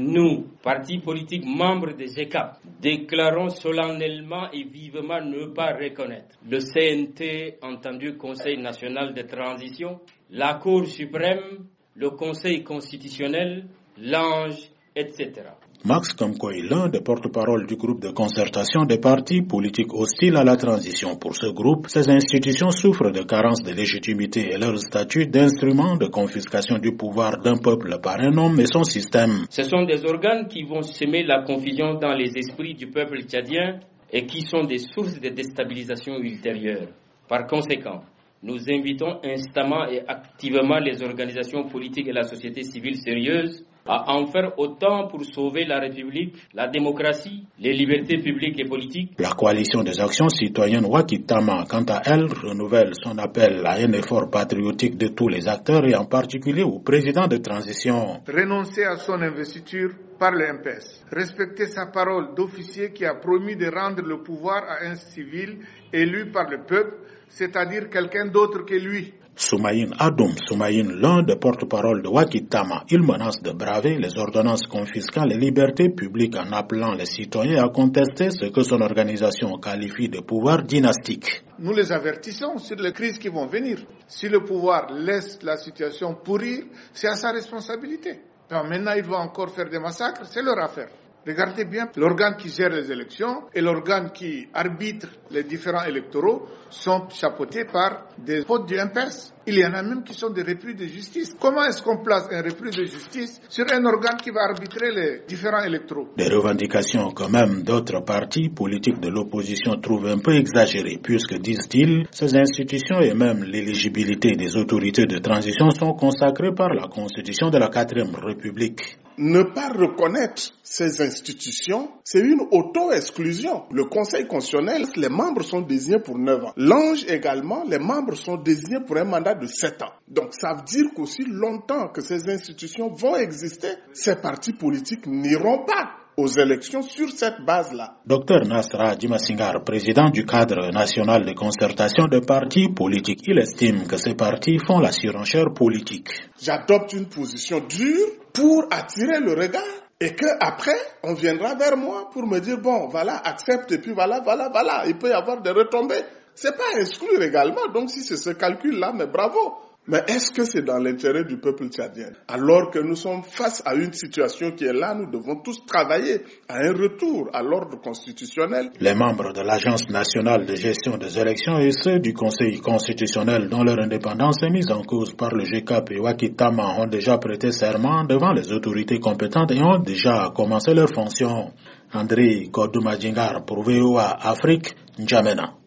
Nous, partis politiques membres des GECAP, déclarons solennellement et vivement ne pas reconnaître le CNT, entendu Conseil national de transition, la Cour suprême, le Conseil constitutionnel, l'ange, etc. Max Kamkoy, l'un des porte-parole du groupe de concertation des partis politiques hostiles à la transition. Pour ce groupe, ces institutions souffrent de carences de légitimité et leur statut d'instrument de confiscation du pouvoir d'un peuple par un homme et son système. Ce sont des organes qui vont semer la confusion dans les esprits du peuple tchadien et qui sont des sources de déstabilisation ultérieure. Par conséquent, nous invitons instamment et activement les organisations politiques et la société civile sérieuse à en faire autant pour sauver la République, la démocratie, les libertés publiques et politiques. La coalition des actions citoyennes Wakitama, quant à elle, renouvelle son appel à un effort patriotique de tous les acteurs et en particulier au président de transition. Renoncer à son investiture par le MPS. Respecter sa parole d'officier qui a promis de rendre le pouvoir à un civil élu par le peuple, c'est-à-dire quelqu'un d'autre que lui. Soumaïn Adoum Soumaïn, l'un des porte-parole de Wakitama, il menace de braver les ordonnances confisquant les libertés publiques en appelant les citoyens à contester ce que son organisation qualifie de pouvoir dynastique. Nous les avertissons sur les crises qui vont venir. Si le pouvoir laisse la situation pourrir, c'est à sa responsabilité. maintenant, il va encore faire des massacres, c'est leur affaire. Regardez bien, l'organe qui gère les élections et l'organe qui arbitre les différents électoraux sont chapeautés par des potes du MPS. Il y en a même qui sont des repris de justice. Comment est-ce qu'on place un repris de justice sur un organe qui va arbitrer les différents électoraux? Des revendications que même d'autres partis politiques de l'opposition trouvent un peu exagérées, puisque, disent-ils, ces institutions et même l'éligibilité des autorités de transition sont consacrées par la Constitution de la 4 République. Ne pas reconnaître ces institutions, c'est une auto-exclusion. Le Conseil constitutionnel, les membres sont désignés pour 9 ans. L'ange également, les membres sont désignés pour un mandat de 7 ans. Donc ça veut dire qu'aussi longtemps que ces institutions vont exister, ces partis politiques n'iront pas aux élections sur cette base-là. Docteur Nasra Dimasingar, président du cadre national de concertation des partis politiques, il estime que ces partis font la surenchère politique. J'adopte une position dure pour attirer le regard et que après on viendra vers moi pour me dire bon voilà accepte et puis voilà voilà voilà il peut y avoir des retombées. C'est pas exclure également donc si c'est ce calcul là mais bravo mais est-ce que c'est dans l'intérêt du peuple tchadien? Alors que nous sommes face à une situation qui est là, nous devons tous travailler à un retour à l'ordre constitutionnel. Les membres de l'Agence nationale de gestion des élections et ceux du Conseil constitutionnel dont leur indépendance est mise en cause par le GCAP et Wakitama ont déjà prêté serment devant les autorités compétentes et ont déjà commencé leurs fonctions. André Kodoumadjingar pour VOA Afrique, N'Djamena.